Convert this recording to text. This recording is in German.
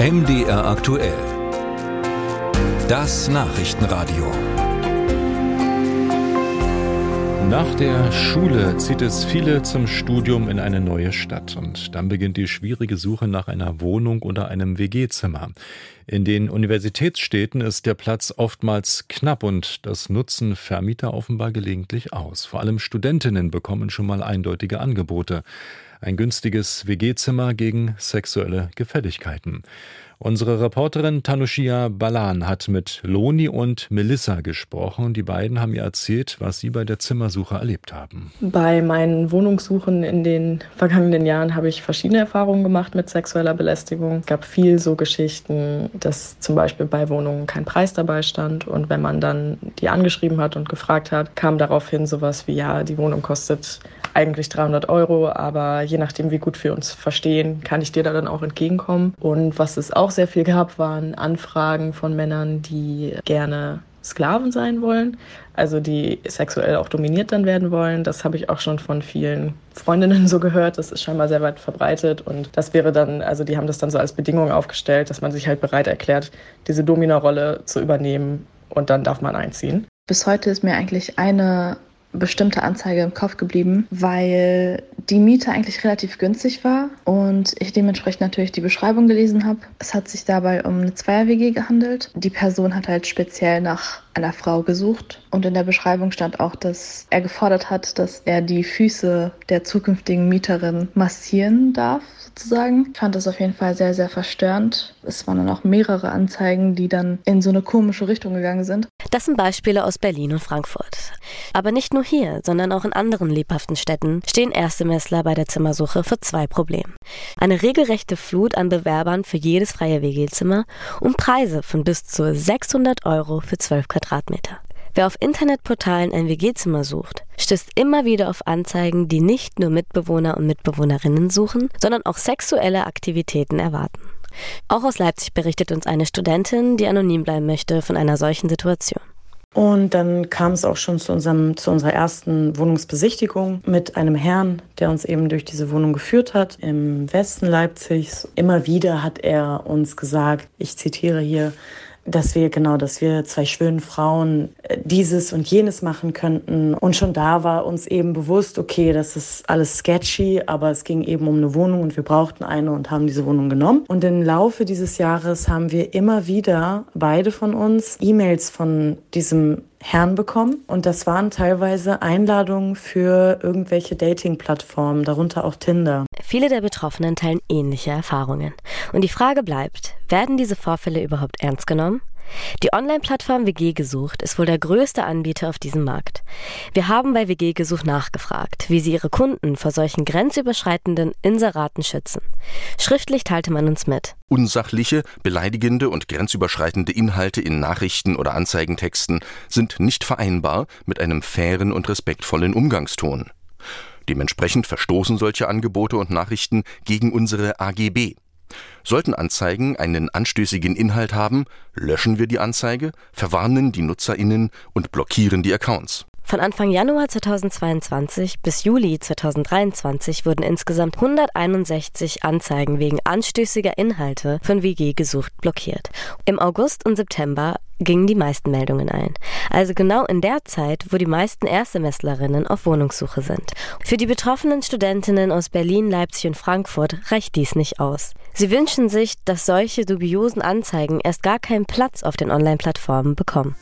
MDR aktuell. Das Nachrichtenradio. Nach der Schule zieht es viele zum Studium in eine neue Stadt und dann beginnt die schwierige Suche nach einer Wohnung oder einem WG-Zimmer. In den Universitätsstädten ist der Platz oftmals knapp und das nutzen Vermieter offenbar gelegentlich aus. Vor allem Studentinnen bekommen schon mal eindeutige Angebote. Ein günstiges WG-Zimmer gegen sexuelle Gefälligkeiten. Unsere Reporterin Tanushia Balan hat mit Loni und Melissa gesprochen. Die beiden haben ihr erzählt, was sie bei der Zimmersuche erlebt haben. Bei meinen Wohnungssuchen in den vergangenen Jahren habe ich verschiedene Erfahrungen gemacht mit sexueller Belästigung. Es gab viel so Geschichten, dass zum Beispiel bei Wohnungen kein Preis dabei stand und wenn man dann die angeschrieben hat und gefragt hat, kam daraufhin sowas wie, ja, die Wohnung kostet eigentlich 300 Euro, aber je nachdem, wie gut wir uns verstehen, kann ich dir da dann auch entgegenkommen. Und was es auch sehr viel gab, waren Anfragen von Männern, die gerne Sklaven sein wollen, also die sexuell auch dominiert dann werden wollen. Das habe ich auch schon von vielen Freundinnen so gehört. Das ist scheinbar sehr weit verbreitet und das wäre dann, also die haben das dann so als Bedingung aufgestellt, dass man sich halt bereit erklärt, diese Domina-Rolle zu übernehmen und dann darf man einziehen. Bis heute ist mir eigentlich eine bestimmte Anzeige im Kopf geblieben, weil die Miete eigentlich relativ günstig war und ich dementsprechend natürlich die Beschreibung gelesen habe. Es hat sich dabei um eine Zweier-WG gehandelt. Die Person hat halt speziell nach einer Frau gesucht und in der Beschreibung stand auch, dass er gefordert hat, dass er die Füße der zukünftigen Mieterin massieren darf, sozusagen. Ich fand das auf jeden Fall sehr, sehr verstörend. Es waren dann auch mehrere Anzeigen, die dann in so eine komische Richtung gegangen sind. Das sind Beispiele aus Berlin und Frankfurt. Aber nicht nur hier, sondern auch in anderen lebhaften Städten stehen Erstsemestler bei der Zimmersuche für zwei Probleme. Eine regelrechte Flut an Bewerbern für jedes freie WG-Zimmer und Preise von bis zu 600 Euro für 12 Quadratmeter. Wer auf Internetportalen ein WG-Zimmer sucht, stößt immer wieder auf Anzeigen, die nicht nur Mitbewohner und Mitbewohnerinnen suchen, sondern auch sexuelle Aktivitäten erwarten. Auch aus Leipzig berichtet uns eine Studentin, die anonym bleiben möchte, von einer solchen Situation. Und dann kam es auch schon zu, unserem, zu unserer ersten Wohnungsbesichtigung mit einem Herrn, der uns eben durch diese Wohnung geführt hat, im Westen Leipzigs. Immer wieder hat er uns gesagt, ich zitiere hier, dass wir genau, dass wir zwei schwönen Frauen äh, dieses und jenes machen könnten. Und schon da war uns eben bewusst, okay, das ist alles sketchy, aber es ging eben um eine Wohnung und wir brauchten eine und haben diese Wohnung genommen. Und im Laufe dieses Jahres haben wir immer wieder, beide von uns, E-Mails von diesem Herrn bekommen und das waren teilweise Einladungen für irgendwelche Dating-Plattformen, darunter auch Tinder. Viele der Betroffenen teilen ähnliche Erfahrungen. Und die Frage bleibt, werden diese Vorfälle überhaupt ernst genommen? Die Online-Plattform WG Gesucht ist wohl der größte Anbieter auf diesem Markt. Wir haben bei WG Gesucht nachgefragt, wie sie ihre Kunden vor solchen grenzüberschreitenden Inseraten schützen. Schriftlich teilte man uns mit. Unsachliche, beleidigende und grenzüberschreitende Inhalte in Nachrichten oder Anzeigentexten sind nicht vereinbar mit einem fairen und respektvollen Umgangston. Dementsprechend verstoßen solche Angebote und Nachrichten gegen unsere AGB. Sollten Anzeigen einen anstößigen Inhalt haben, löschen wir die Anzeige, verwarnen die Nutzerinnen und blockieren die Accounts. Von Anfang Januar 2022 bis Juli 2023 wurden insgesamt 161 Anzeigen wegen anstößiger Inhalte von WG gesucht blockiert. Im August und September gingen die meisten Meldungen ein. Also genau in der Zeit, wo die meisten Erstsemestrerinnen auf Wohnungssuche sind. Für die betroffenen Studentinnen aus Berlin, Leipzig und Frankfurt reicht dies nicht aus. Sie wünschen sich, dass solche dubiosen Anzeigen erst gar keinen Platz auf den Online-Plattformen bekommen.